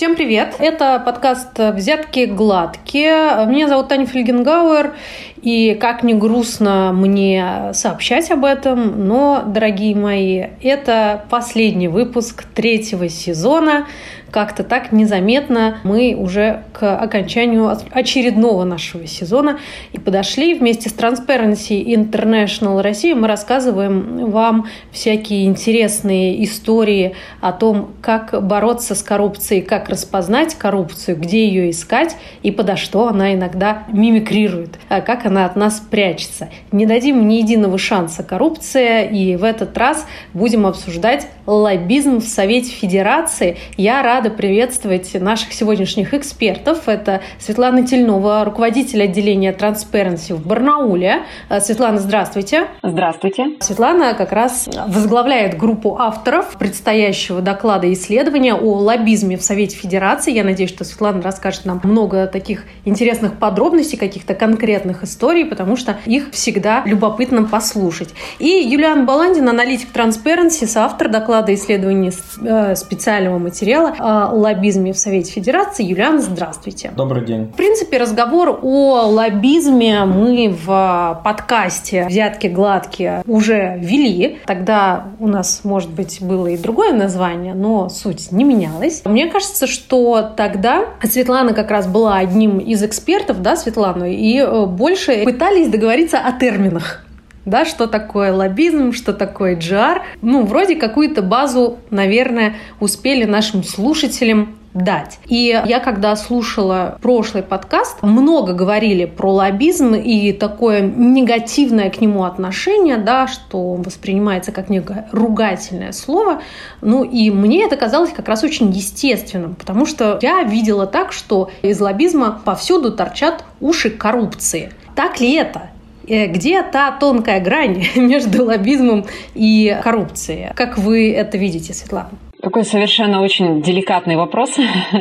Всем привет! Это подкаст «Взятки гладкие». Меня зовут Таня Фельгенгауэр, и как ни грустно мне сообщать об этом, но, дорогие мои, это последний выпуск третьего сезона как-то так незаметно мы уже к окончанию очередного нашего сезона и подошли вместе с Transparency International России. Мы рассказываем вам всякие интересные истории о том, как бороться с коррупцией, как распознать коррупцию, где ее искать и подо что она иногда мимикрирует, а как она от нас прячется. Не дадим ни единого шанса коррупция, и в этот раз будем обсуждать лоббизм в Совете Федерации. Я рада рада приветствовать наших сегодняшних экспертов. Это Светлана Тельнова, руководитель отделения Transparency в Барнауле. Э, Светлана, здравствуйте. Здравствуйте. Светлана как раз возглавляет группу авторов предстоящего доклада и исследования о лоббизме в Совете Федерации. Я надеюсь, что Светлана расскажет нам много таких интересных подробностей, каких-то конкретных историй, потому что их всегда любопытно послушать. И Юлиан Баландин, аналитик Transparency, соавтор доклада исследования э, специального материала о лоббизме в Совете Федерации. Юлиан, здравствуйте. Добрый день. В принципе, разговор о лоббизме мы в подкасте «Взятки гладкие» уже вели. Тогда у нас, может быть, было и другое название, но суть не менялась. Мне кажется, что тогда Светлана как раз была одним из экспертов, да, Светлана, и э, больше пытались договориться о терминах да, что такое лоббизм, что такое GR. Ну, вроде какую-то базу, наверное, успели нашим слушателям дать. И я, когда слушала прошлый подкаст, много говорили про лоббизм и такое негативное к нему отношение, да, что воспринимается как некое ругательное слово. Ну и мне это казалось как раз очень естественным, потому что я видела так, что из лоббизма повсюду торчат уши коррупции. Так ли это? Э, где та тонкая грань между лоббизмом и коррупцией? Как вы это видите, Светлана? Такой совершенно очень деликатный вопрос.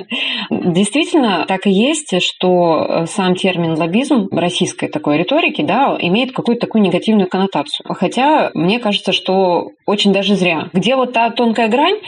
Действительно, так и есть, что э, сам термин лоббизм российской такой риторики да, имеет какую-то такую негативную коннотацию. Хотя мне кажется, что очень даже зря. Где вот та тонкая грань?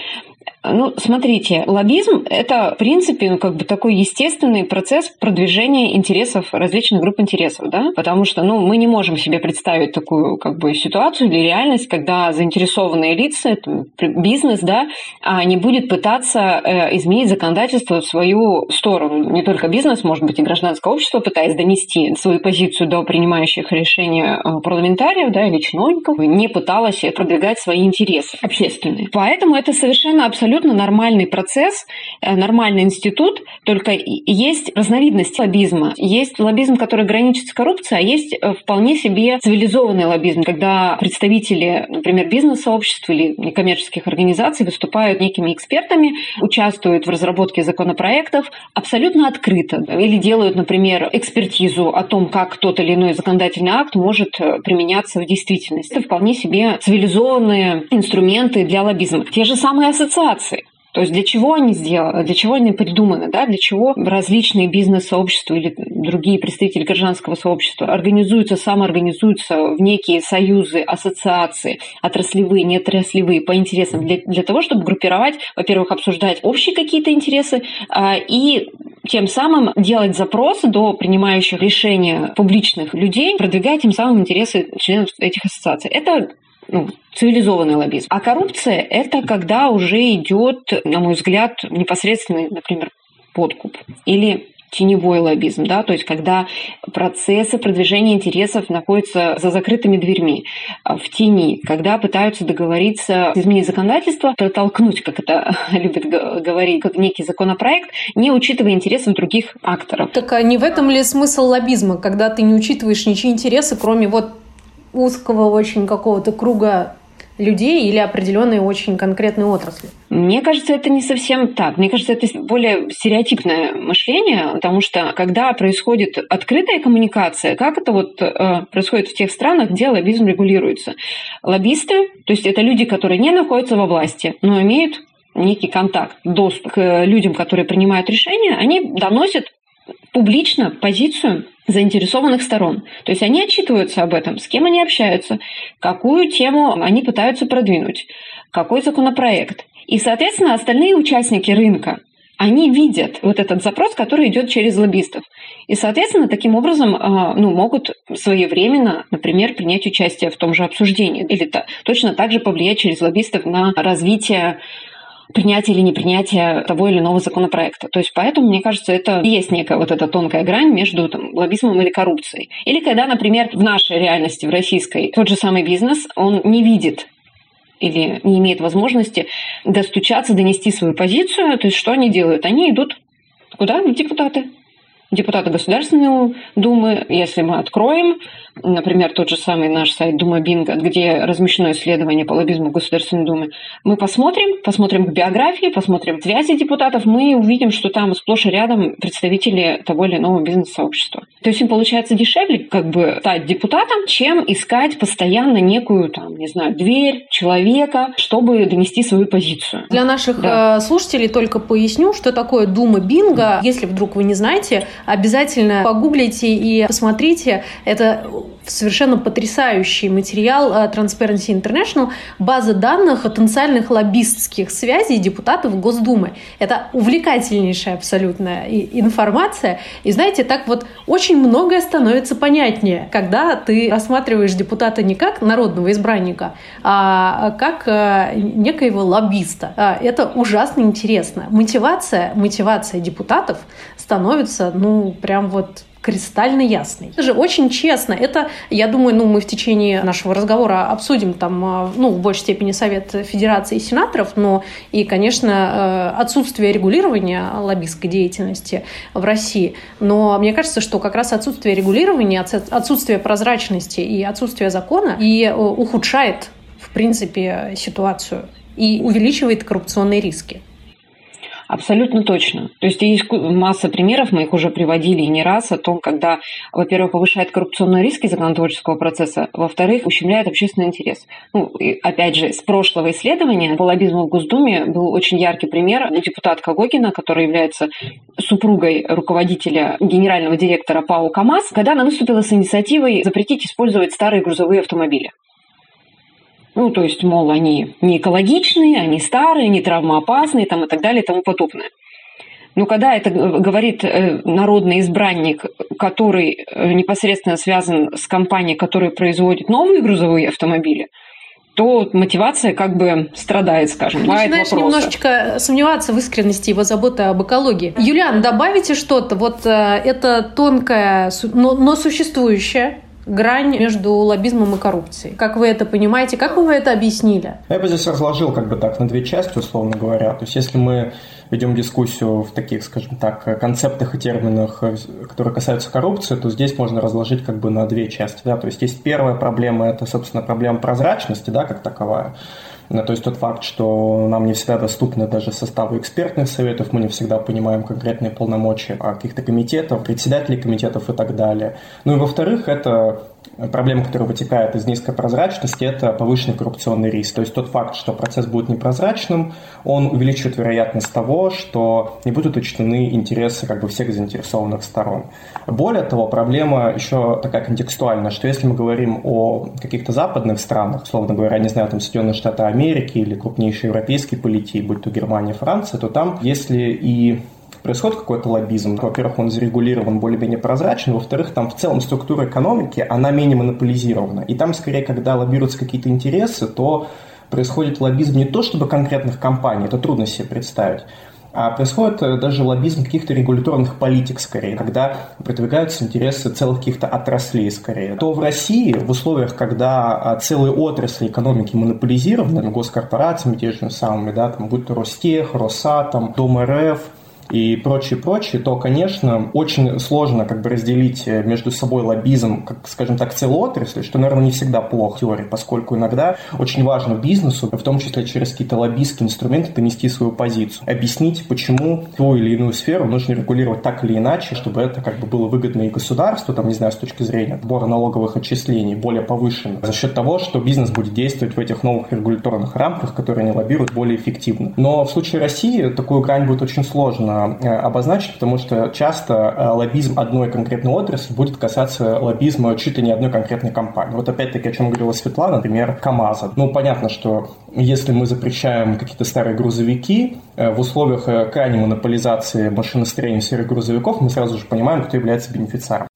Ну, смотрите, лоббизм – это, в принципе, ну, как бы такой естественный процесс продвижения интересов различных групп интересов, да, потому что, ну, мы не можем себе представить такую, как бы, ситуацию или реальность, когда заинтересованные лица, это бизнес, да, а не будет пытаться э, изменить законодательство в свою сторону. Не только бизнес, может быть, и гражданское общество, пытаясь донести свою позицию до принимающих решения э, парламентариев, да, или чиновников, не пыталась продвигать свои интересы общественные. Поэтому это совершенно абсолютно абсолютно нормальный процесс, э, нормальный институт, только есть разновидность лоббизма. Есть лоббизм, который граничит с коррупцией, а есть э, вполне себе цивилизованный лоббизм, когда представители, например, бизнес-сообществ или некоммерческих организаций выступают некими экспертами, участвуют в разработке законопроектов абсолютно открыто или делают, например, экспертизу о том, как тот или иной законодательный акт может э, применяться в действительности. Это вполне себе цивилизованные инструменты для лоббизма. Те же самые ассоциации организации. То есть для чего они сделаны, для чего они придуманы, да, для чего различные бизнес-сообщества или другие представители гражданского сообщества организуются, самоорганизуются в некие союзы, ассоциации, отраслевые, неотраслевые, по интересам, для, для того, чтобы группировать, во-первых, обсуждать общие какие-то интересы а, и тем самым делать запросы до принимающих решения публичных людей, продвигая тем самым интересы членов этих ассоциаций. Это ну, цивилизованный лоббизм. А коррупция – это когда уже идет, на мой взгляд, непосредственный, например, подкуп или теневой лоббизм, да, то есть когда процессы продвижения интересов находятся за закрытыми дверьми, а, в тени, когда пытаются договориться изменить законодательство, протолкнуть, как это любят говорить, как некий законопроект, не учитывая интересов других акторов. Так а не в этом ли смысл лоббизма, когда ты не учитываешь ничьи интересы, кроме вот узкого очень какого-то круга людей или определенной очень конкретной отрасли? Мне кажется, это не совсем так. Мне кажется, это более стереотипное мышление, потому что когда происходит открытая коммуникация, как это вот э, происходит в тех странах, где лоббизм регулируется? Лоббисты, то есть это люди, которые не находятся во власти, но имеют некий контакт, доступ к людям, которые принимают решения, они доносят публично позицию заинтересованных сторон. То есть они отчитываются об этом, с кем они общаются, какую тему они пытаются продвинуть, какой законопроект. И, соответственно, остальные участники рынка, они видят вот этот запрос, который идет через лоббистов. И, соответственно, таким образом а, ну, могут своевременно, например, принять участие в том же обсуждении или точно так же повлиять через лоббистов на развитие принятие или непринятие того или иного законопроекта. То есть поэтому, мне кажется, это есть некая вот эта тонкая грань между там, лоббизмом или коррупцией. Или когда, например, в нашей реальности, в российской, тот же самый бизнес, он не видит или не имеет возможности достучаться, донести свою позицию, то есть что они делают? Они идут куда? В депутаты. Депутаты Государственной Думы, если мы откроем например, тот же самый наш сайт Дума Бинго, где размещено исследование по лоббизму в Государственной Думе, мы посмотрим, посмотрим к биографии, посмотрим связи депутатов, мы увидим, что там сплошь и рядом представители того или иного бизнес-сообщества. То есть им получается дешевле как бы стать депутатом, чем искать постоянно некую, там, не знаю, дверь человека, чтобы донести свою позицию. Для наших да. Э, слушателей только поясню, что такое Дума Бинго. Если вдруг вы не знаете, обязательно погуглите и посмотрите. Это совершенно потрясающий материал э, Transparency International, база данных потенциальных лоббистских связей депутатов Госдумы. Это увлекательнейшая абсолютная информация. И знаете, так вот очень многое становится понятнее, когда ты рассматриваешь депутата не как народного избранника, а как э, некоего лоббиста. А, это ужасно интересно. Мотивация, мотивация депутатов становится, ну, прям вот кристально ясный. Это же очень честно. Это, я думаю, ну, мы в течение нашего разговора обсудим там, а, ну, в большей степени Совет Федерации и сенаторов, но и, конечно, э, отсутствие регулирования лоббистской деятельности в России. Но мне кажется, что как раз отсутствие регулирования, отсутствие прозрачности и отсутствие закона и э, ухудшает, в принципе, ситуацию и увеличивает коррупционные риски. Абсолютно точно. То есть есть масса примеров, мы их уже приводили не раз, о том, когда, во-первых, повышает коррупционные риски законотворческого процесса, во-вторых, ущемляет общественный интерес. Ну, и, опять же, с прошлого исследования по лоббизму в Госдуме был очень яркий пример. Депутат Гогина, который является супругой руководителя генерального директора ПАО КАМАЗ, когда она выступила с инициативой запретить использовать старые грузовые автомобили. Ну, то есть, мол, они не экологичные, они старые, не травмоопасные там, и так далее и тому подобное. Но когда это говорит э, народный избранник, который э, непосредственно связан с компанией, которая производит новые грузовые автомобили, то мотивация как бы страдает, скажем. Начинаешь немножечко сомневаться в искренности его заботы об экологии. Юлиан, добавите что-то. Вот э, это тонкое, но, но существующее грань между лоббизмом и коррупцией. Как вы это понимаете? Как вы это объяснили? Я бы здесь разложил как бы так на две части, условно говоря. То есть если мы ведем дискуссию в таких, скажем так, концептах и терминах, которые касаются коррупции, то здесь можно разложить как бы на две части. Да? То есть есть первая проблема, это, собственно, проблема прозрачности, да, как таковая. Ну, то есть тот факт, что нам не всегда доступны даже составы экспертных советов, мы не всегда понимаем конкретные полномочия каких-то комитетов, председателей комитетов и так далее. Ну и во-вторых, это проблема, которая вытекает из низкой прозрачности, это повышенный коррупционный риск. То есть тот факт, что процесс будет непрозрачным, он увеличивает вероятность того, что не будут учтены интересы как бы всех заинтересованных сторон. Более того, проблема еще такая контекстуальная, что если мы говорим о каких-то западных странах, условно говоря, не знаю, там Соединенные Штаты Америки или крупнейшие европейские политики, будь то Германия, Франция, то там, если и происходит какой-то лоббизм. Во-первых, он зарегулирован более-менее прозрачно, во-вторых, там в целом структура экономики, она менее монополизирована. И там, скорее, когда лоббируются какие-то интересы, то происходит лоббизм не то чтобы конкретных компаний, это трудно себе представить, а происходит э, даже лоббизм каких-то регуляторных политик скорее, когда продвигаются интересы целых каких-то отраслей скорее. То в России в условиях, когда а, целые отрасли экономики монополизированы госкорпорациями, те же самыми, да, там, будь то Ростех, Росатом, Дом РФ, и прочее, прочее, то, конечно, очень сложно как бы разделить э, между собой лоббизм, как, скажем так, целой отрасли, что, наверное, не всегда плохо в теории, поскольку иногда очень важно бизнесу, в том числе через какие-то лоббистские инструменты, донести свою позицию, объяснить, почему ту или иную сферу нужно регулировать так или иначе, чтобы это как бы было выгодно и государству, там, не знаю, с точки зрения сбора налоговых отчислений более повышенно, за счет того, что бизнес будет действовать в этих новых регуляторных рамках, которые они лоббируют более эффективно. Но в случае России такую грань будет очень сложно обозначить, потому что часто лоббизм одной конкретной отрасли будет касаться лоббизма чуть ли не одной конкретной компании. Вот опять-таки, о чем говорила Светлана, например, КАМАЗа. Ну, понятно, что если мы запрещаем какие-то старые грузовики, в условиях крайней монополизации машиностроения серых грузовиков мы сразу же понимаем, кто является бенефициаром.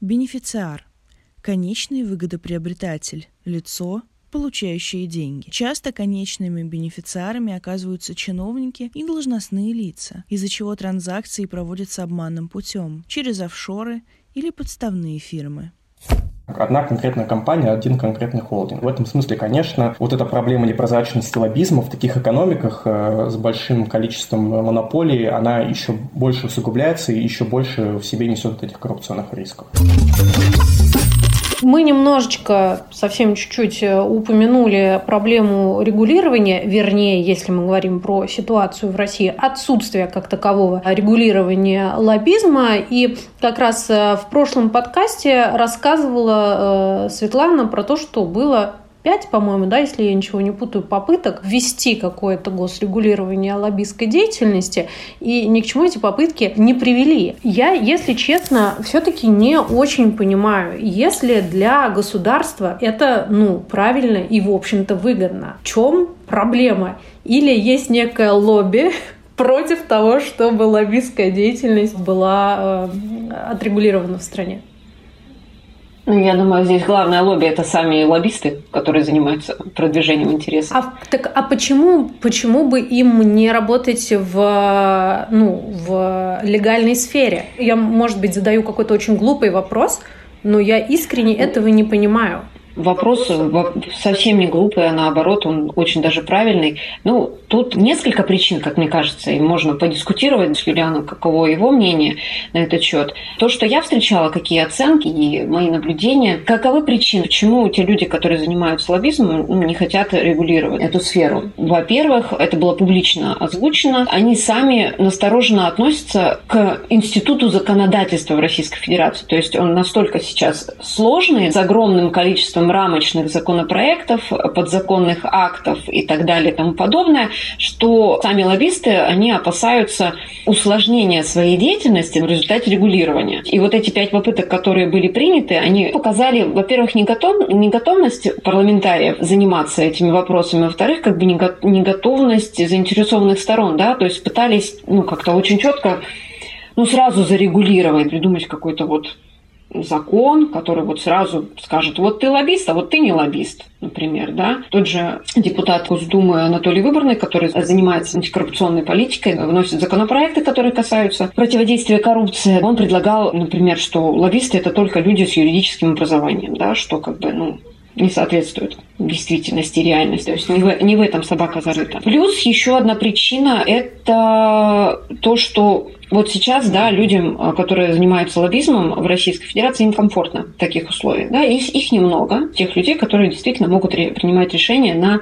Бенефициар – конечный выгодоприобретатель, лицо, получающие деньги. Часто конечными бенефициарами оказываются чиновники и должностные лица, из-за чего транзакции проводятся обманным путем, через офшоры или подставные фирмы. Одна конкретная компания, один конкретный холдинг. В этом смысле, конечно, вот эта проблема непрозрачности лоббизма в таких экономиках э, с большим количеством монополий, она еще больше усугубляется и еще больше в себе несет этих коррупционных рисков. Мы немножечко, совсем чуть-чуть э, упомянули проблему регулирования, вернее, если мы говорим про ситуацию в России, отсутствие как такового регулирования лоббизма. И как раз э, в прошлом подкасте рассказывала э, Светлана про то, что было пять, по-моему, да, если я ничего не путаю, попыток ввести какое-то госрегулирование лоббистской деятельности, и ни к чему эти попытки не привели. Я, если честно, все-таки не очень понимаю, если для государства это, ну, правильно и, в общем-то, выгодно. В чем проблема? Или есть некое лобби, против того, чтобы лоббистская деятельность была э, отрегулирована в стране. Ну, я думаю, здесь главное лобби – это сами лоббисты, которые занимаются продвижением интересов. А, так, а почему, почему бы им не работать в, ну, в легальной сфере? Я, может быть, задаю какой-то очень глупый вопрос, но я искренне этого не понимаю. Вопрос совсем не глупый, а наоборот, он очень даже правильный. Ну, тут несколько причин, как мне кажется, и можно подискутировать с Юлианом, каково его мнение на этот счет. То, что я встречала, какие оценки и мои наблюдения, каковы причины, почему те люди, которые занимаются лоббизмом, ну, не хотят регулировать эту сферу. Во-первых, это было публично озвучено, они сами настороженно относятся к институту законодательства в Российской Федерации. То есть он настолько сейчас сложный, с огромным количеством количеством рамочных законопроектов, подзаконных актов и так далее и тому подобное, что сами лоббисты, они опасаются усложнения своей деятельности в результате регулирования. И вот эти пять попыток, которые были приняты, они показали, во-первых, неготов, неготовность парламентариев заниматься этими вопросами, во-вторых, как бы неготовность заинтересованных сторон, да, то есть пытались, ну, как-то очень четко ну, сразу зарегулировать, придумать какой-то вот закон, который вот сразу скажет, вот ты лоббист, а вот ты не лоббист, например, да. Тот же депутат Госдумы Анатолий Выборный, который занимается антикоррупционной политикой, вносит законопроекты, которые касаются противодействия коррупции. Он предлагал, например, что лоббисты – это только люди с юридическим образованием, да, что как бы, ну, не соответствует действительности, реальности. То есть не в, не в этом собака зарыта. Плюс еще одна причина – это то, что вот сейчас, да, людям, а, которые занимаются лоббизмом в Российской Федерации, им комфортно в таких условиях. Да, их, их немного, тех людей, которые действительно могут принимать решения на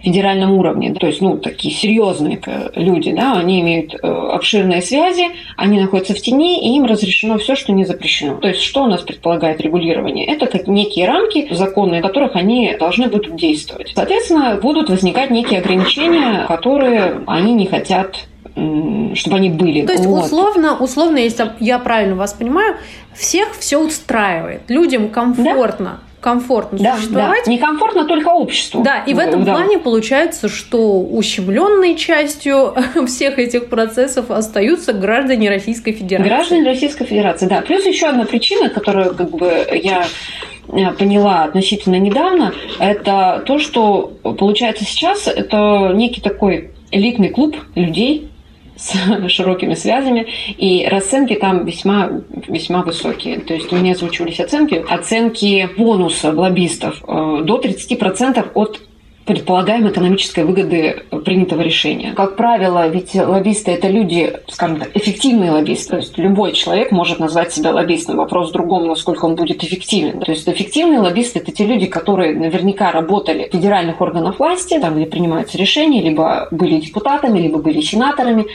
федеральном уровне. То есть, ну, такие серьезные люди, да, они имеют э, обширные связи, они находятся в тени, и им разрешено все, что не запрещено. То есть, что у нас предполагает регулирование? Это как некие рамки, законы, в которых они должны будут действовать. Соответственно, будут возникать некие ограничения, которые они не хотят чтобы они были. То есть вот. условно, условно, если я правильно вас понимаю, всех все устраивает, людям комфортно. Да? Комфортно да, существовать. Да. Некомфортно только обществу. Да, и в этом да. плане получается, что ущемленной частью всех этих процессов остаются граждане Российской Федерации. Граждане Российской Федерации, да. Плюс еще одна причина, которую как бы я э, поняла относительно недавно, это то, что получается сейчас это некий такой элитный клуб людей, с широкими связями, и расценки там весьма, весьма высокие. То есть у меня озвучивались оценки, оценки бонуса лоббистов э, до 30% от предполагаемой экономической выгоды принятого решения. Как правило, ведь лоббисты – это люди, скажем так, эффективные лоббисты. То есть любой человек может назвать себя лоббистом. Вопрос в другом, насколько он будет эффективен. То есть эффективные лоббисты – это те люди, которые наверняка работали в федеральных органах власти, там, где принимаются решения, либо были депутатами, либо были сенаторами,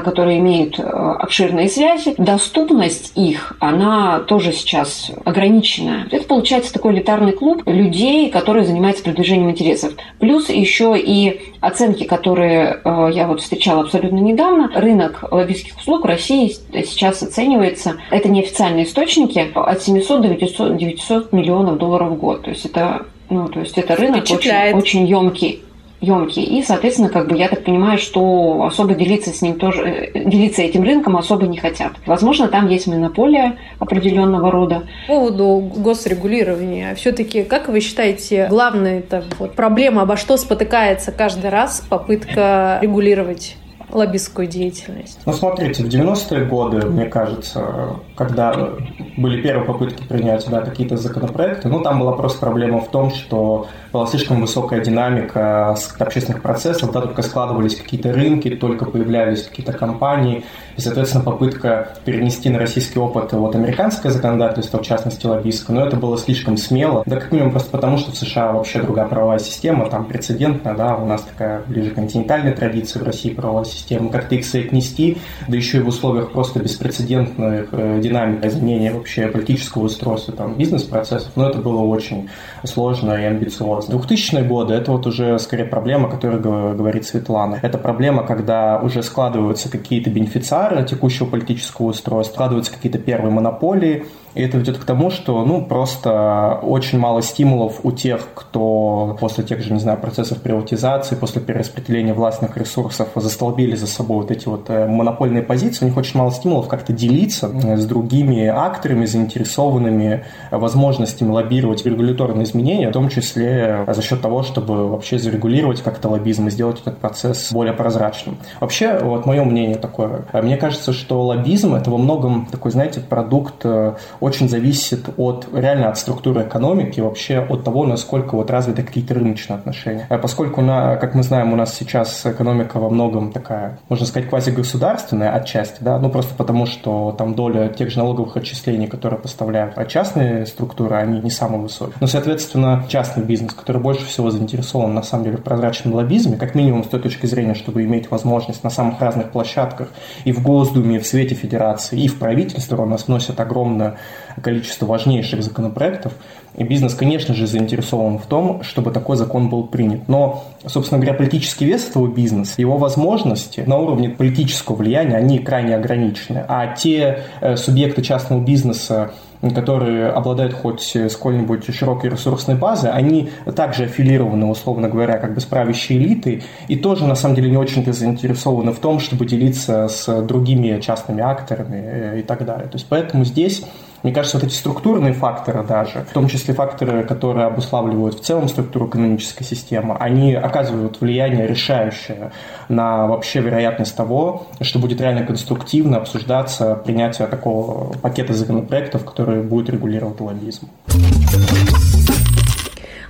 которые имеют э, обширные связи, доступность их, она тоже сейчас ограниченная. Это получается такой элитарный клуб людей, которые занимаются продвижением интересов. Плюс еще и оценки, которые э, я вот встречала абсолютно недавно. Рынок лоббистских услуг в России сейчас оценивается, это неофициальные источники, от 700 до 900, 900 миллионов долларов в год. То есть это ну, то есть это рынок очень, очень емкий емкий. И, соответственно, как бы я так понимаю, что особо делиться с ним тоже, э, делиться этим рынком особо не хотят. Возможно, там есть монополия определенного рода. По поводу госрегулирования, все-таки, как вы считаете, главная это вот проблема, обо что спотыкается каждый раз попытка регулировать лоббистскую деятельность? Ну, смотрите, в 90-е годы, мне кажется, когда были первые попытки принять да, какие-то законопроекты, ну, там была просто проблема в том, что была слишком высокая динамика общественных процессов, да, только складывались какие-то рынки, только появлялись какие-то компании, и, соответственно, попытка перенести на российский опыт вот американское законодательство, в частности, лоббистское, но это было слишком смело, да, как минимум просто потому, что в США вообще другая правовая система, там прецедентная, да, у нас такая ближе континентальная традиция, в России правовая система, как-то их соотнести, да еще и в условиях просто беспрецедентных э, динамик изменения вообще политического устройства, там, бизнес-процессов, но это было очень сложно и амбициозно. 2000-е годы – это вот уже скорее проблема, о которой говорит Светлана. Это проблема, когда уже складываются какие-то бенефициары текущего политического устройства, складываются какие-то первые монополии, и это ведет к тому, что, ну, просто очень мало стимулов у тех, кто после тех же, не знаю, процессов приватизации, после перераспределения властных ресурсов застолбили за собой вот эти вот э, монопольные позиции, у них очень мало стимулов как-то делиться э, с другими акторами, заинтересованными возможностями лоббировать регуляторные изменения, в том числе за счет того, чтобы вообще зарегулировать как-то лоббизм и сделать этот процесс более прозрачным. Вообще, вот мое мнение такое. Мне кажется, что лоббизм – это во многом такой, знаете, продукт э, очень зависит от реально от структуры экономики, вообще от того, насколько вот развиты какие-то рыночные отношения. А поскольку, на, как мы знаем, у нас сейчас экономика во многом такая, можно сказать, квазигосударственная отчасти, да, ну просто потому, что там доля тех же налоговых отчислений, которые поставляют, а частные структуры, они не самые высокие. Но, соответственно, частный бизнес, который больше всего заинтересован, на самом деле, в прозрачном лоббизме, как минимум с той точки зрения, чтобы иметь возможность на самых разных площадках и в Госдуме, и в Свете Федерации, и в правительство у нас носят огромное количество важнейших законопроектов, и бизнес, конечно же, заинтересован в том, чтобы такой закон был принят. Но, собственно говоря, политический вес этого бизнеса, его возможности на уровне политического влияния, они крайне ограничены. А те э, субъекты частного бизнеса, которые обладают хоть сколь-нибудь широкой ресурсной базой, они также аффилированы, условно говоря, как бы с правящей элитой, и тоже, на самом деле, не очень-то заинтересованы в том, чтобы делиться с другими частными акторами э, и так далее. То есть, поэтому здесь мне кажется, вот эти структурные факторы даже, в том числе факторы, которые обуславливают в целом структуру экономической системы, они оказывают влияние решающее на вообще вероятность того, что будет реально конструктивно обсуждаться принятие такого пакета законопроектов, который будет регулировать лоббизм.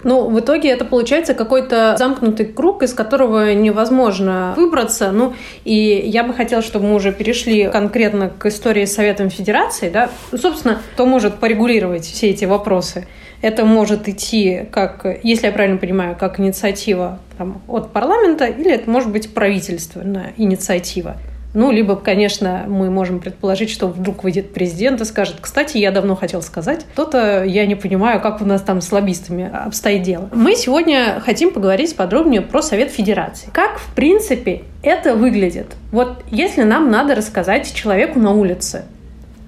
Ну, в итоге это получается какой-то замкнутый круг, из которого невозможно выбраться. Ну, и я бы хотела, чтобы мы уже перешли конкретно к истории с Советом Федерации. Да? Собственно, кто может порегулировать все эти вопросы? Это может идти, как, если я правильно понимаю, как инициатива там, от парламента, или это может быть правительственная инициатива. Ну, либо, конечно, мы можем предположить, что вдруг выйдет президент и скажет, кстати, я давно хотел сказать, то-то я не понимаю, как у нас там с лоббистами обстоит дело. Мы сегодня хотим поговорить подробнее про Совет Федерации. Как, в принципе, это выглядит? Вот если нам надо рассказать человеку на улице,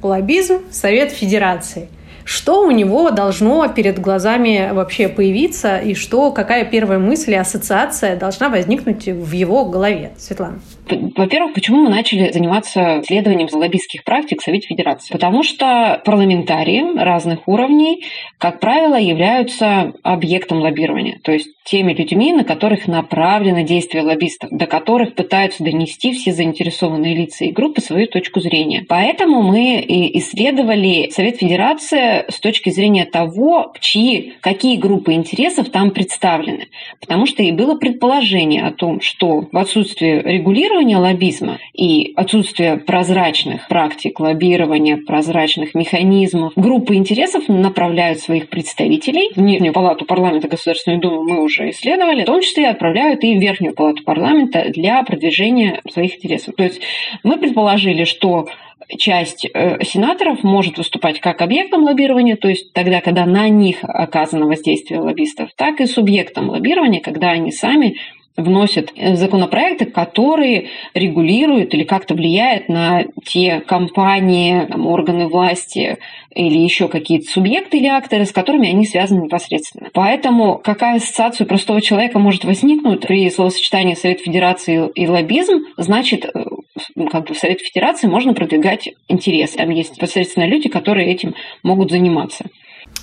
лоббизм, Совет Федерации – что у него должно перед глазами вообще появиться и что, какая первая мысль и ассоциация должна возникнуть в его голове? Светлана. Во-первых, почему мы начали заниматься исследованием лоббистских практик в Совете Федерации? Потому что парламентарии разных уровней, как правило, являются объектом лоббирования, то есть теми людьми, на которых направлено действие лоббистов, до которых пытаются донести все заинтересованные лица и группы свою точку зрения. Поэтому мы исследовали Совет Федерации с точки зрения того, чьи, какие группы интересов там представлены. Потому что и было предположение о том, что в отсутствии регулирования регулирования лоббизма и отсутствие прозрачных практик лоббирования, прозрачных механизмов, группы интересов направляют своих представителей в Нижнюю палату парламента Государственную Думу мы уже исследовали, в том числе отправляют и в Верхнюю палату парламента для продвижения своих интересов. То есть мы предположили, что часть э, сенаторов может выступать как объектом лоббирования, то есть тогда, когда на них оказано воздействие лоббистов, так и субъектом лоббирования, когда они сами вносят законопроекты, которые регулируют или как-то влияют на те компании, там, органы власти или еще какие-то субъекты или акторы, с которыми они связаны непосредственно. Поэтому какая ассоциация простого человека может возникнуть при словосочетании Совет Федерации и лоббизм, значит, э, как бы в Совет Федерации можно продвигать интерес. Там есть непосредственно люди, которые этим могут заниматься.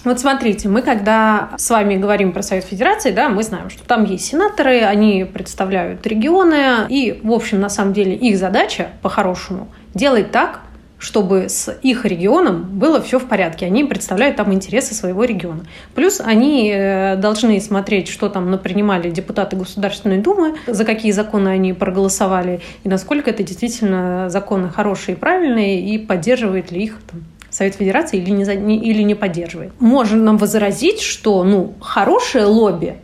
Вот смотрите, мы когда с вами говорим про Совет Федерации, да, мы знаем, что там есть сенаторы, они представляют регионы, и, в общем, на самом деле их задача, по-хорошему, делать так, чтобы с их регионом было все в порядке. Они представляют там интересы своего региона. Плюс они э, должны смотреть, что там напринимали депутаты Государственной Думы, за какие законы они проголосовали, и насколько это действительно законы хорошие и правильные, и поддерживает ли их там, Совет Федерации или не, или не поддерживает. Можно нам возразить, что ну, хорошее лобби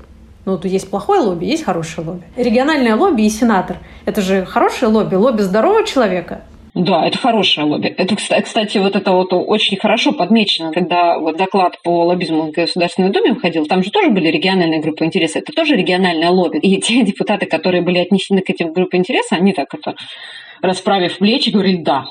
ну, вот есть плохое лобби, есть хорошее лобби. Региональное лобби и сенатор – это же хорошее лобби, лобби здорового человека. Да, это хорошее лобби. Это, кстати, вот это вот очень хорошо подмечено, когда вот доклад по лоббизму в Государственной Думе выходил, там же тоже были региональные группы интереса, это тоже региональное лобби. И те депутаты, которые были отнесены к этим группам интереса, они так это расправив плечи, говорили, да,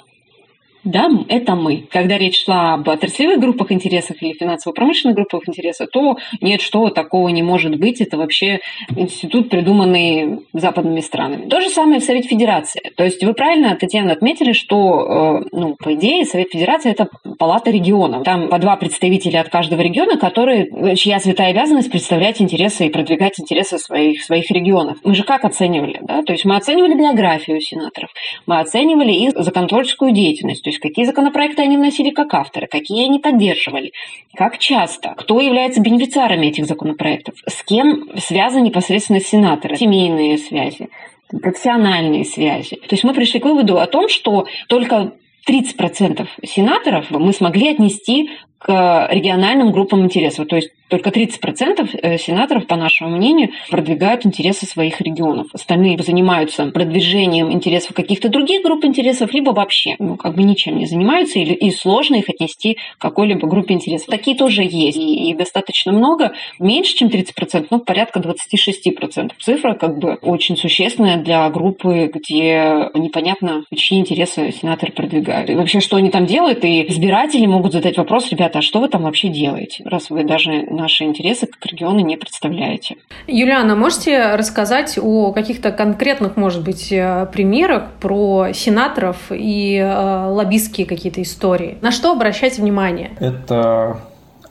да, это мы. Когда речь шла об отраслевых группах интересов или финансово-промышленных группах интересов, то нет, что такого не может быть. Это вообще институт, придуманный западными странами. То же самое в Совет Федерации. То есть вы правильно, Татьяна, отметили, что, э, ну, по идее, Совет Федерации – это палата регионов. Там по два представителя от каждого региона, которые, чья святая обязанность представлять интересы и продвигать интересы своих, своих регионов. Мы же как оценивали? Да? То есть мы оценивали биографию сенаторов, мы оценивали их законотворческую деятельность есть какие законопроекты они вносили как авторы, какие они поддерживали, как часто, кто является бенефициарами этих законопроектов, с кем связаны непосредственно сенаторы, семейные связи, профессиональные связи. То есть мы пришли к выводу о том, что только 30% сенаторов мы смогли отнести к региональным группам интересов. То есть только 30% э, сенаторов, по нашему мнению, продвигают интересы своих регионов. Остальные занимаются продвижением интересов каких-то других групп интересов, либо вообще ну, как бы ничем не занимаются, или, и сложно их отнести к какой-либо группе интересов. Такие тоже есть, и, и достаточно много. Меньше, чем 30%, ну, порядка 26%. Цифра как бы очень существенная для группы, где непонятно, чьи интересы сенаторы продвигают. И вообще, что они там делают, и избиратели могут задать вопрос, ребята, а что вы там вообще делаете, раз вы даже наши интересы как регионы не представляете. Юлиана, можете рассказать о каких-то конкретных, может быть, э, примерах про сенаторов и э, лоббистские какие-то истории? На что обращать внимание? Это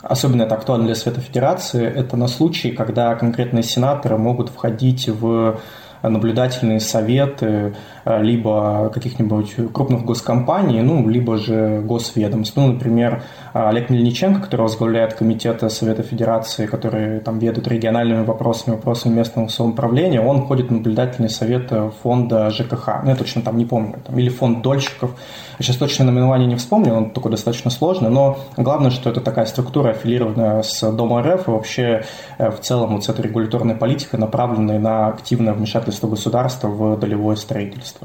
Особенно это актуально для Совета Федерации. Это на случай, когда конкретные сенаторы могут входить в наблюдательные советы либо каких-нибудь крупных госкомпаний, ну, либо же госведомств. Ну, например, Олег Мельниченко, который возглавляет комитет Совета Федерации, который там ведут региональными вопросами, вопросами местного самоуправления, он входит в наблюдательный совет фонда ЖКХ. Ну, я точно там не помню. Там, или фонд дольщиков. Я сейчас точно наименование не вспомню, он такой достаточно сложный, но главное, что это такая структура, аффилированная с Домом РФ, и вообще э, в целом вот с этой регуляторной политикой, направленной на активное вмешательство государства в долевое строительство.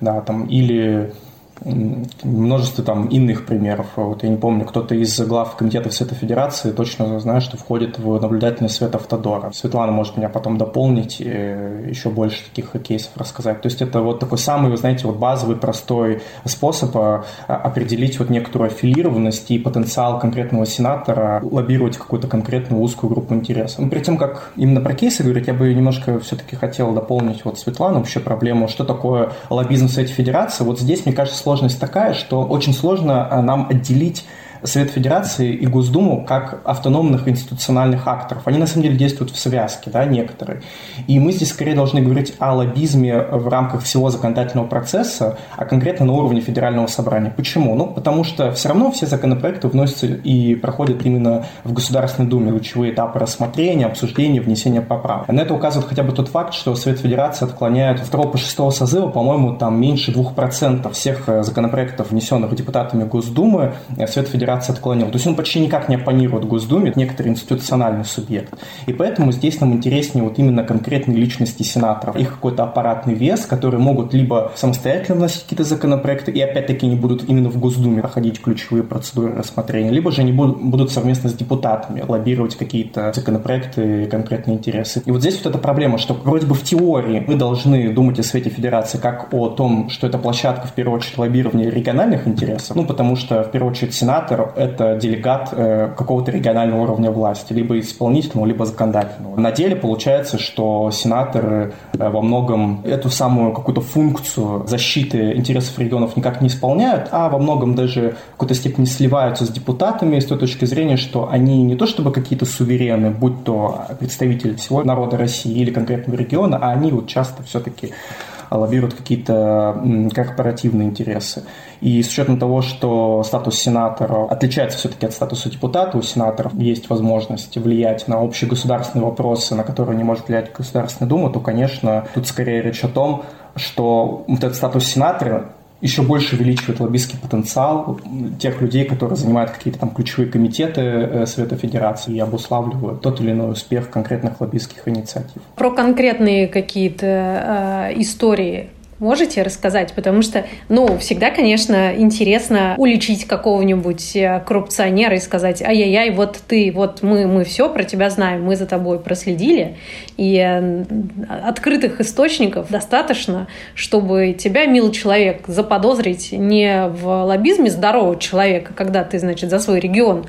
Да, там, или множество там иных примеров. Вот я не помню, кто-то из глав комитетов Совета Федерации точно знает, что входит в наблюдательный свет Автодора. Светлана может меня потом дополнить еще больше таких кейсов рассказать. То есть это вот такой самый, вы знаете, вот базовый, простой способ а, определить вот некоторую аффилированность и потенциал конкретного сенатора лоббировать какую-то конкретную узкую группу интересов. Но перед тем, как именно про кейсы говорить, я бы немножко все-таки хотел дополнить вот Светлану вообще проблему, что такое лоббизм в Совете Федерации. Вот здесь, мне кажется, сложность такая, что очень сложно а, нам отделить Совет Федерации и Госдуму как автономных институциональных акторов. Они на самом деле действуют в связке, да, некоторые. И мы здесь скорее должны говорить о лоббизме в рамках всего законодательного процесса, а конкретно на уровне федерального собрания. Почему? Ну, потому что все равно все законопроекты вносятся и проходят именно в Государственной Думе лучевые этапы рассмотрения, обсуждения, внесения поправок. На это указывает хотя бы тот факт, что Совет Федерации отклоняет 2 по 6 созыва, по-моему, там меньше 2% всех законопроектов, внесенных депутатами Госдумы, Совет Федерации Федерация отклонила. То есть он почти никак не оппонирует Госдуме, некоторый институциональный субъект. И поэтому здесь нам интереснее вот именно конкретные личности сенаторов, их какой-то аппаратный вес, которые могут либо самостоятельно вносить какие-то законопроекты, и опять-таки не будут именно в Госдуме проходить ключевые процедуры рассмотрения, либо же они будут, совместно с депутатами лоббировать какие-то законопроекты конкретные интересы. И вот здесь вот эта проблема, что вроде бы в теории мы должны думать о Свете Федерации как о том, что это площадка, в первую очередь, лоббирования региональных интересов, ну, потому что, в первую очередь, сенатор – это делегат э, какого-то регионального уровня власти, либо исполнительного, либо законодательного. На деле получается, что сенаторы э, во многом эту самую какую-то функцию защиты интересов регионов никак не исполняют, а во многом даже в какой-то степени сливаются с депутатами с той точки зрения, что они не то чтобы какие-то суверены, будь то представители всего народа России или конкретного региона, а они вот часто все-таки лоббируют какие-то корпоративные интересы. И с учетом того, что статус сенатора отличается все-таки от статуса депутата, у сенаторов есть возможность влиять на общие государственные вопросы, на которые не может влиять Государственная Дума, то, конечно, тут скорее речь о том, что вот этот статус сенатора еще больше увеличивает лоббистский потенциал тех людей, которые занимают какие-то там ключевые комитеты э, Совета Федерации и обуславливают тот или иной успех конкретных лоббистских инициатив. Про конкретные какие-то э, истории Можете рассказать? Потому что, ну, всегда, конечно, интересно уличить какого-нибудь э, коррупционера и сказать, ай-яй-яй, вот ты, вот мы, мы все про тебя знаем, мы за тобой проследили. И э, открытых источников достаточно, чтобы тебя, милый человек, заподозрить не в лоббизме здорового человека, когда ты, значит, за свой регион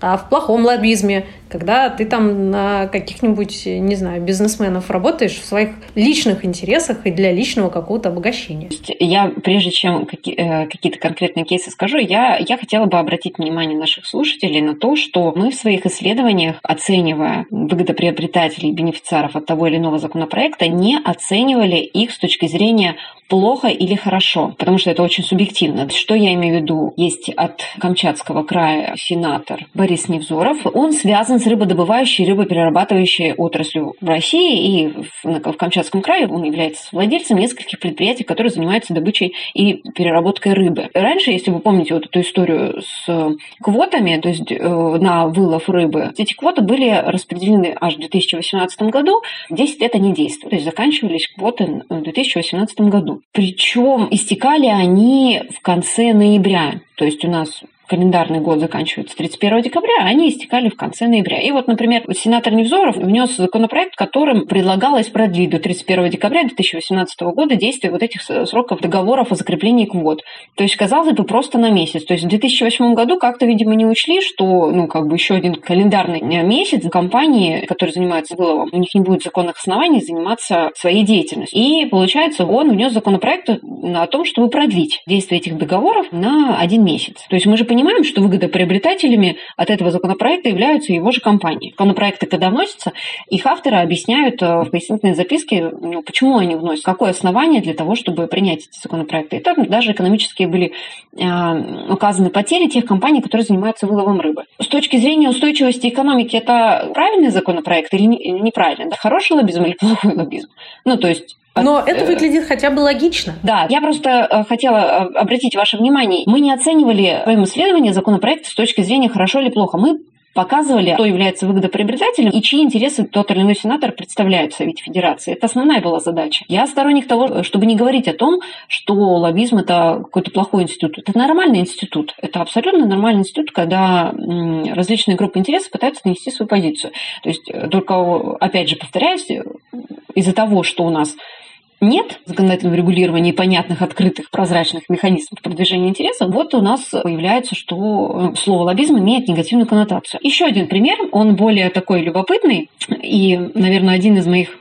а в плохом лоббизме, когда ты там на каких-нибудь, не знаю, бизнесменов работаешь в своих личных интересах и для личного какого-то обогащения. Я, прежде чем э, какие-то конкретные кейсы скажу, я, я хотела бы обратить внимание наших слушателей на то, что мы в своих исследованиях, оценивая выгодоприобретателей и бенефициаров от того или иного законопроекта, не оценивали их с точки зрения плохо или хорошо, потому что это очень субъективно. Что я имею в виду? Есть от Камчатского края сенатор Борис Невзоров. Он связан с рыбодобывающей, рыбоперерабатывающей отраслью в России и в, Камчатском крае он является владельцем нескольких предприятий, которые занимаются добычей и переработкой рыбы. Раньше, если вы помните вот эту историю с квотами, то есть э, на вылов рыбы, эти квоты были распределены аж в 2018 году, 10 лет они действовали, то есть заканчивались квоты в 2018 году. Причем истекали они в конце ноября. То есть у нас календарный год заканчивается 31 декабря, а они истекали в конце ноября. И вот, например, сенатор Невзоров внес законопроект, которым предлагалось продлить до 31 декабря 2018 года действие вот этих сроков договоров о закреплении квот. То есть, казалось бы, просто на месяц. То есть в 2008 году как-то, видимо, не учли, что, ну, как бы еще один календарный месяц компании, которые занимаются выловом, у них не будет законных оснований заниматься своей деятельностью. И, получается, он внес законопроект о том, чтобы продлить действие этих договоров на один месяц. То есть мы же понимаем, понимаем, что выгодоприобретателями от этого законопроекта являются его же компании. Законопроекты, когда вносятся, их авторы объясняют э, в пояснительной записке, ну, почему они вносят, какое основание для того, чтобы принять эти законопроекты. И там даже экономические были э, указаны потери тех компаний, которые занимаются выловом рыбы. С точки зрения устойчивости экономики, это правильный законопроект или неправильный? Да, хороший лоббизм или плохой лоббизм? Ну, то есть но это выглядит хотя бы логично. Да, я просто э, хотела э, обратить ваше внимание, мы не оценивали в своем исследовании законопроект с точки зрения хорошо или плохо. Мы показывали, кто является выгодоприобретателем и чьи интересы тот или иной сенатор представляет в Совете Федерации. Это основная была задача. Я сторонник того, чтобы не говорить о том, что лоббизм – это какой-то плохой институт. Это нормальный институт. Это абсолютно нормальный институт, когда различные группы интересов пытаются донести свою позицию. То есть э, только, опять же, повторяюсь, из-за того, что у нас нет законодательного регулирования понятных, открытых, прозрачных механизмов продвижения интересов, вот у нас появляется, что э, слово лоббизм имеет негативную коннотацию. Еще один пример, он более такой любопытный и, наверное, один из моих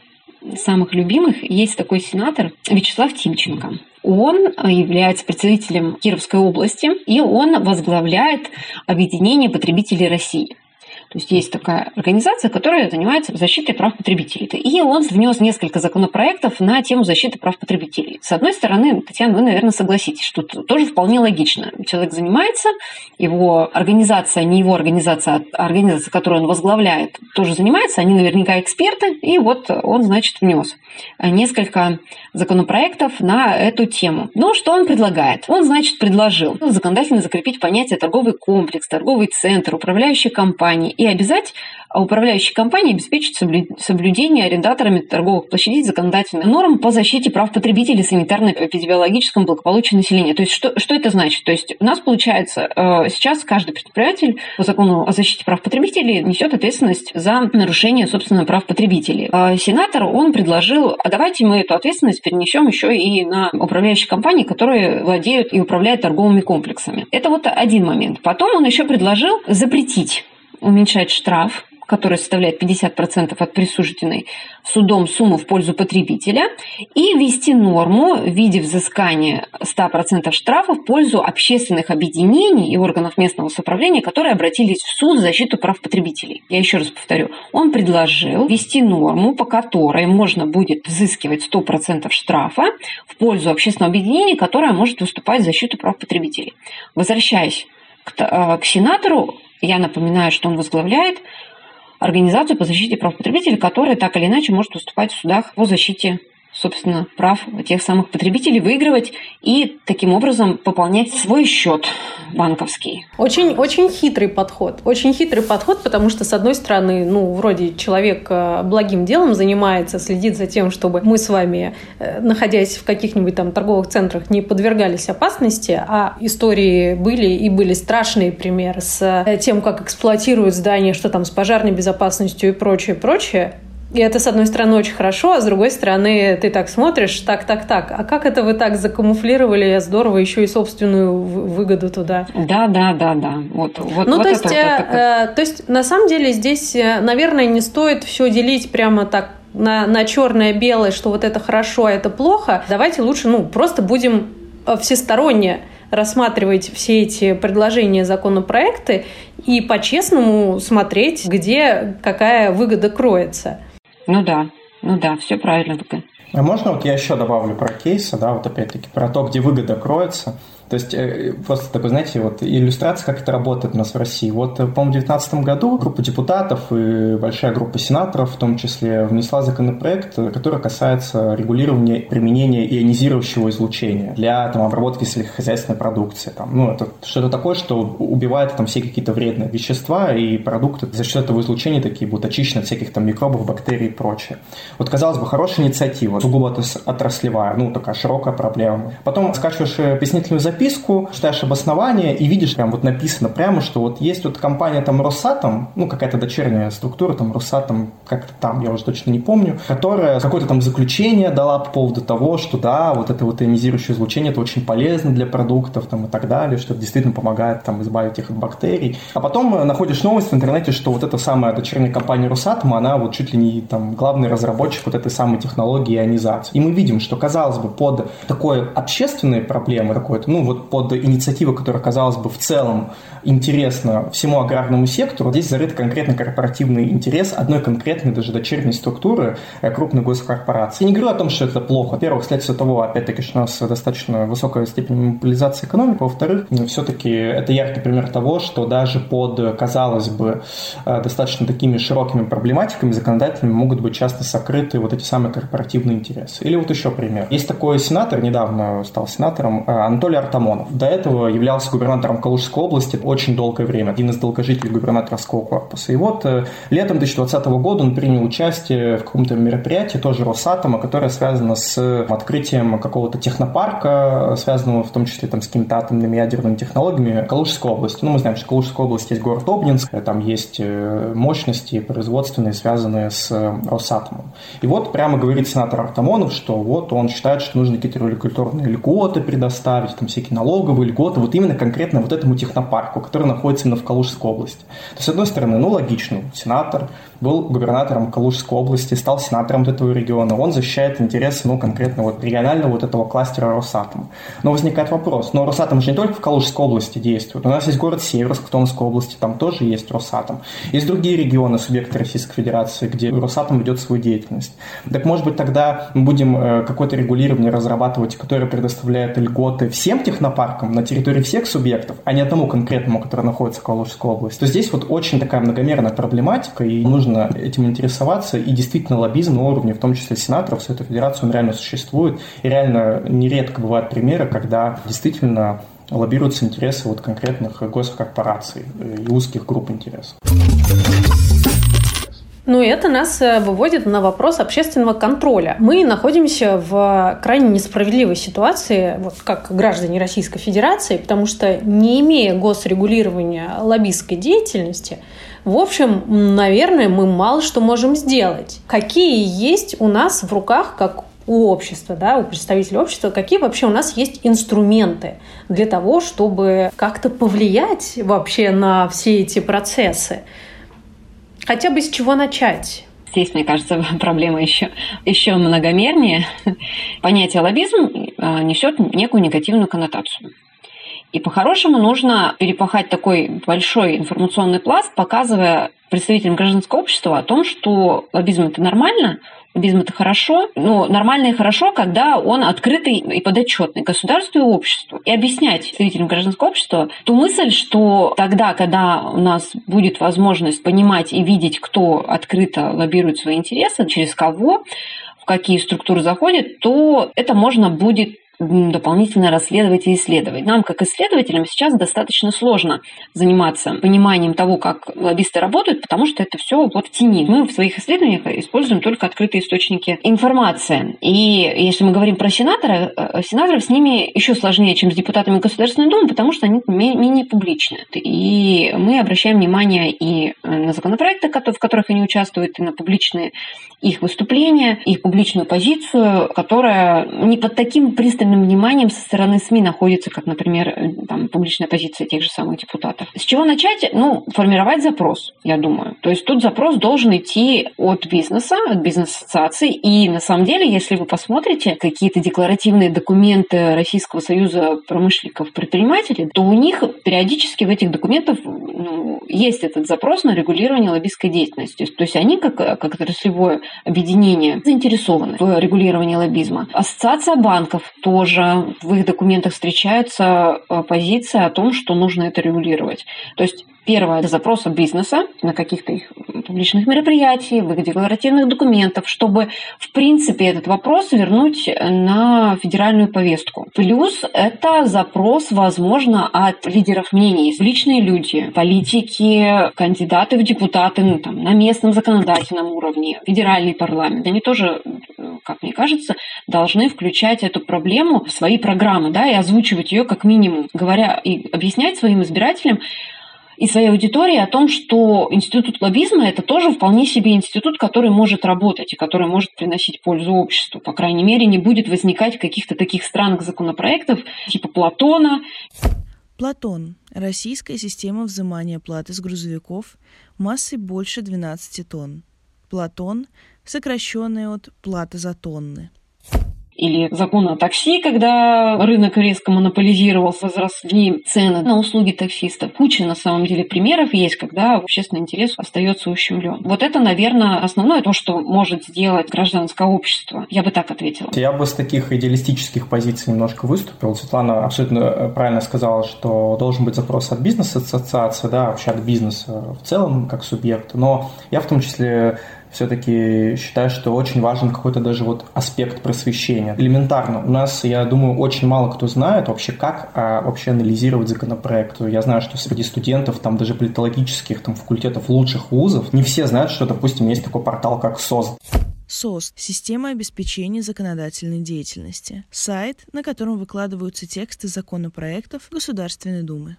самых любимых. Есть такой сенатор Вячеслав Тимченко. Он является представителем Кировской области, и он возглавляет объединение потребителей России. То есть есть такая организация, которая занимается защитой прав потребителей. И он внес несколько законопроектов на тему защиты прав потребителей. С одной стороны, Татьяна, вы, наверное, согласитесь, что тоже вполне логично. Человек занимается, его организация, не его организация, а организация, которую он возглавляет, тоже занимается, они наверняка эксперты, и вот он, значит, внес несколько законопроектов на эту тему. Но что он предлагает? Он, значит, предложил законодательно закрепить понятие торговый комплекс, торговый центр, управляющая компания и обязать управляющей компании обеспечить соблюдение арендаторами торговых площадей законодательных норм по защите прав потребителей санитарно-эпидемиологическому благополучию населения. То есть что, что это значит? То есть у нас получается э, сейчас каждый предприниматель по закону о защите прав потребителей несет ответственность за нарушение, собственно, прав потребителей. А сенатор, он предложил, а давайте мы эту ответственность перенесем еще и на управляющие компании, которые владеют и управляют торговыми комплексами. Это вот один момент. Потом он еще предложил запретить уменьшать штраф который составляет 50% от присужденной судом суммы в пользу потребителя, и ввести норму в виде взыскания 100% штрафа в пользу общественных объединений и органов местного самоуправления, которые обратились в суд в защиту прав потребителей. Я еще раз повторю, он предложил ввести норму, по которой можно будет взыскивать 100% штрафа в пользу общественного объединения, которое может выступать в защиту прав потребителей. Возвращаясь к, э, к сенатору, я напоминаю, что он возглавляет организацию по защите прав потребителей, которая так или иначе может выступать в судах по защите собственно, прав тех самых потребителей выигрывать и таким образом пополнять свой счет банковский. Очень, очень хитрый подход. Очень хитрый подход, потому что, с одной стороны, ну, вроде человек э, благим делом занимается, следит за тем, чтобы мы с вами, э, находясь в каких-нибудь там торговых центрах, не подвергались опасности, а истории были и были страшные примеры с э, тем, как эксплуатируют здания, что там с пожарной безопасностью и прочее, прочее. И это, с одной стороны, очень хорошо, а с другой стороны, ты так смотришь, так, так, так. А как это вы так закамуфлировали здорово еще и собственную выгоду туда? Да, да, да, да. Вот, вот, ну, вот то, есть, это, э, вот э, то есть, на самом деле, здесь, э, наверное, не стоит все делить прямо так на, на черное-белое, что вот это хорошо, а это плохо. Давайте лучше, ну, просто будем всесторонне рассматривать все эти предложения законопроекты и по-честному смотреть, где какая выгода кроется. Ну да, ну да, все правильно. А можно вот я еще добавлю про кейсы, да, вот опять-таки про то, где выгода кроется. То есть э, просто такой, знаете, вот иллюстрация, как это работает у нас в России. Вот, э, по-моему, в 2019 году группа депутатов и большая группа сенаторов в том числе внесла законопроект, который касается регулирования применения ионизирующего излучения для там, обработки сельскохозяйственной продукции. Там, ну, это что-то такое, что убивает там все какие-то вредные вещества, и продукты за счет этого излучения такие будут очищены от всяких там микробов, бактерий и прочее. Вот, казалось бы, хорошая инициатива, сугубо отраслевая, ну, такая широкая проблема. Потом скачиваешь э, пояснительную запись, записку, читаешь обоснование и видишь, прям вот написано прямо, что вот есть вот компания там Росатом, ну какая-то дочерняя структура там Росатом, как-то там, я уже точно не помню, которая какое-то там заключение дала по поводу того, что да, вот это вот ионизирующее излучение, это очень полезно для продуктов там и так далее, что действительно помогает там избавить их от бактерий. А потом э, находишь новость в интернете, что вот эта самая дочерняя компания Росатома, она вот чуть ли не там главный разработчик вот этой самой технологии ионизации. И мы видим, что, казалось бы, под такой общественной проблемой какой-то, ну, вот под инициативу, которая, казалось бы, в целом интересна всему аграрному сектору, здесь зарыт конкретно корпоративный интерес одной конкретной даже дочерней структуры э, крупной госкорпорации. Я не говорю о том, что это плохо. Во-первых, следствие того, опять-таки, что у нас достаточно высокая степень монополизации экономики. Во-вторых, все-таки это яркий пример того, что даже под, казалось бы, э, достаточно такими широкими проблематиками законодателями могут быть часто сокрыты вот эти самые корпоративные интересы. Или вот еще пример. Есть такой сенатор, недавно стал сенатором, э, Анатолий Артамонов Артамонов. До этого являлся губернатором Калужской области очень долгое время, один из долгожителей губернаторского корпуса. И вот э, летом 2020 года он принял участие в каком-то мероприятии, тоже Росатома, которое связано с открытием какого-то технопарка, связанного в том числе там, с какими-то атомными ядерными технологиями Калужской области. Ну, мы знаем, что Калужская область есть город Обнинск, э, там есть э, мощности производственные, связанные с Росатомом. И вот прямо говорит сенатор Артамонов, что вот он считает, что нужно какие-то регуляторные льготы предоставить, там все всякие налоговые льготы, вот именно конкретно вот этому технопарку, который находится именно в Калужской области. То есть, с одной стороны, ну, логично, сенатор был губернатором Калужской области, стал сенатором этого региона, он защищает интересы, ну, конкретно вот регионального вот этого кластера Росатома. Но возникает вопрос, но Росатом же не только в Калужской области действует, у нас есть город Северск в Томской области, там тоже есть Росатом. Есть другие регионы, субъекты Российской Федерации, где Росатом ведет свою деятельность. Так может быть тогда мы будем э, какое-то регулирование разрабатывать, которое предоставляет льготы всем технопаркам на территории всех субъектов, а не одному конкретному, который находится в Калужской области. То здесь вот очень такая многомерная проблематика, и нужно этим интересоваться, и действительно лоббизм на уровне, в том числе сенаторов, Совета Федерации, он реально существует, и реально нередко бывают примеры, когда действительно лоббируются интересы вот конкретных госкорпораций и узких групп интересов. Ну, это нас э, выводит на вопрос общественного контроля. Мы находимся в крайне несправедливой ситуации, вот как граждане Российской Федерации, потому что не имея госрегулирования лоббистской деятельности, в общем, наверное, мы мало что можем сделать. Какие есть у нас в руках, как у общества, да, у представителей общества, какие вообще у нас есть инструменты для того, чтобы как-то повлиять вообще на все эти процессы. Хотя бы с чего начать? Здесь, мне кажется, проблема еще, еще многомернее. Понятие лоббизм э, несет некую негативную коннотацию. И по-хорошему нужно перепахать такой большой информационный пласт, показывая представителям гражданского общества о том, что лоббизм это нормально, лоббизм это хорошо, но нормально и хорошо, когда он открытый и подотчетный государству и обществу. И объяснять представителям гражданского общества ту мысль, что тогда, когда у нас будет возможность понимать и видеть, кто открыто лоббирует свои интересы, через кого, в какие структуры заходит, то это можно будет дополнительно расследовать и исследовать. Нам, как исследователям, сейчас достаточно сложно заниматься пониманием того, как лоббисты работают, потому что это все вот в тени. Мы в своих исследованиях используем только открытые источники информации. И если мы говорим про сенатора, э, сенаторов с ними еще сложнее, чем с депутатами Государственной Думы, потому что они менее публичны. И мы обращаем внимание и на законопроекты, в которых они участвуют, и на публичные их выступления, их публичную позицию, которая не под таким пристальным пристальным вниманием со стороны СМИ находится, как, например, э, там, публичная позиция тех же самых депутатов. С чего начать? Ну, формировать запрос, я думаю. То есть тут запрос должен идти от бизнеса, от бизнес-ассоциаций. И на самом деле, если вы посмотрите какие-то декларативные документы Российского союза промышленников предпринимателей, то у них периодически в этих документах ну, есть этот запрос на регулирование лоббистской деятельности. То есть они, как, как отраслевое объединение, заинтересованы в регулировании лоббизма. Ассоциация банков то тоже в их документах встречается э, позиция о том, что нужно это регулировать. То есть Первое – это запрос от бизнеса на каких-то их публичных мероприятий, в их декларативных документах, чтобы, в принципе, этот вопрос вернуть на федеральную повестку. Плюс это запрос, возможно, от лидеров мнений. Личные люди, политики, кандидаты в депутаты ну, там, на местном законодательном уровне, федеральный парламент. Они тоже, как мне кажется, должны включать эту проблему в свои программы да, и озвучивать ее как минимум, говоря и объяснять своим избирателям, и своей аудитории о том, что институт лоббизма – это тоже вполне себе институт, который может работать и который может приносить пользу обществу. По крайней мере, не будет возникать каких-то таких странных законопроектов типа Платона. Платон – российская система взимания платы с грузовиков массой больше 12 тонн. Платон – сокращенный от платы за тонны или закон о такси, когда рынок резко монополизировался, возросли цены на услуги таксистов. Куча, на самом деле, примеров есть, когда общественный интерес остается ущемлен. Вот это, наверное, основное то, что может сделать гражданское общество. Я бы так ответила. Я бы с таких идеалистических позиций немножко выступил. Светлана абсолютно э, правильно сказала, что должен быть запрос от бизнес-ассоциации, да, вообще от бизнеса в целом, как субъекта. Но я в том числе все-таки считаю, что очень важен какой-то даже вот аспект просвещения. Элементарно. У нас, я думаю, очень мало кто знает вообще, как а, вообще анализировать законопроект. Я знаю, что среди студентов, там даже политологических там, факультетов лучших вузов, не все знают, что, допустим, есть такой портал, как СОС. СОС – Система обеспечения законодательной деятельности. Сайт, на котором выкладываются тексты законопроектов Государственной Думы.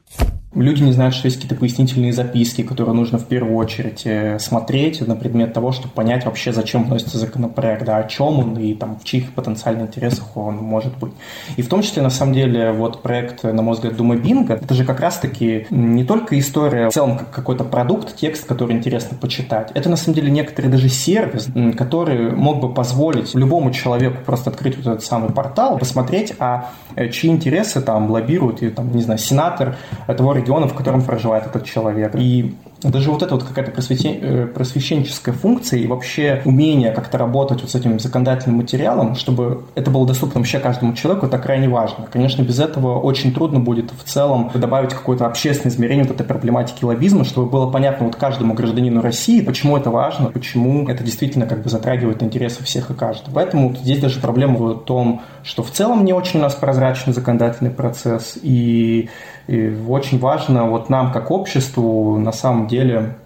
Люди не знают, что есть какие-то пояснительные записки, которые нужно в первую очередь э, смотреть на предмет того, чтобы понять вообще, зачем вносится законопроект, да, о чем он и там, в чьих потенциальных интересах он может быть. И в том числе, на самом деле, вот проект, на мой взгляд, Дума Бинго, это же как раз-таки не только история в целом как какой-то продукт, текст, который интересно почитать. Это, на самом деле, некоторый даже сервис, который мог бы позволить любому человеку просто открыть вот этот самый портал, посмотреть, а э, чьи интересы там лоббируют, и там, не знаю, сенатор того региона, в котором проживает этот человек. И даже вот эта вот какая-то э, просвещенческая функция и вообще умение как-то работать вот с этим законодательным материалом, чтобы это было доступно вообще каждому человеку, это крайне важно. Конечно, без этого очень трудно будет в целом добавить какое-то общественное измерение вот этой проблематики лоббизма, чтобы было понятно вот каждому гражданину России, почему это важно, почему это действительно как бы затрагивает интересы всех и каждого. Поэтому здесь даже проблема в том, что в целом не очень у нас прозрачный законодательный процесс, и и очень важно вот нам, как обществу, на самом деле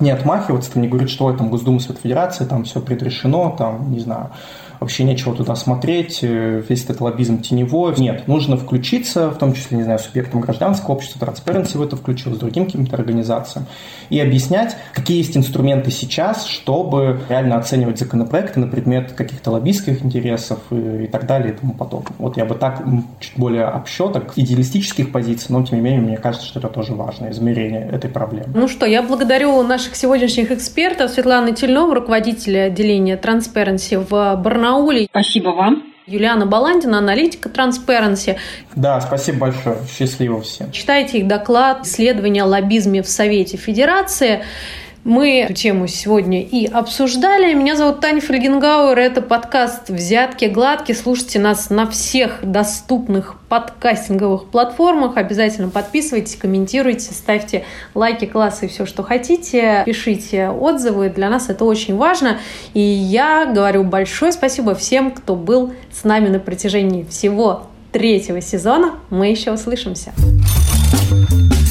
не отмахиваться, там, не говорить, что там Госдума Совет Федерации, там все предрешено, там, не знаю, вообще нечего туда смотреть, э, весь этот лоббизм теневой. Нет, нужно включиться, в том числе, не знаю, субъектом гражданского общества, Transparency в это включил, с другим каким-то организациям, и объяснять, какие есть инструменты сейчас, чтобы реально оценивать законопроекты на предмет каких-то лоббистских интересов и, и так далее и тому подобное. Вот я бы так чуть более общо, так идеалистических позиций, но тем не менее, мне кажется, что это тоже важное измерение этой проблемы. Ну что, я благодарю наших сегодняшних экспертов Светланы Тельнова, руководителя отделения Transparency в Барнауле, Барнауле. Спасибо вам. Юлиана Баландина, аналитика Transparency. Да, спасибо большое. Счастливо всем. Читайте их доклад «Исследование о лоббизме в Совете Федерации». Мы эту тему сегодня и обсуждали. Меня зовут Таня Фельгенгауэр. Это подкаст «Взятки гладкие». Слушайте нас на всех доступных подкастинговых платформах. Обязательно подписывайтесь, комментируйте, ставьте лайки, классы и все, что хотите. Пишите отзывы. Для нас это очень важно. И я говорю большое спасибо всем, кто был с нами на протяжении всего третьего сезона. Мы еще услышимся. thank you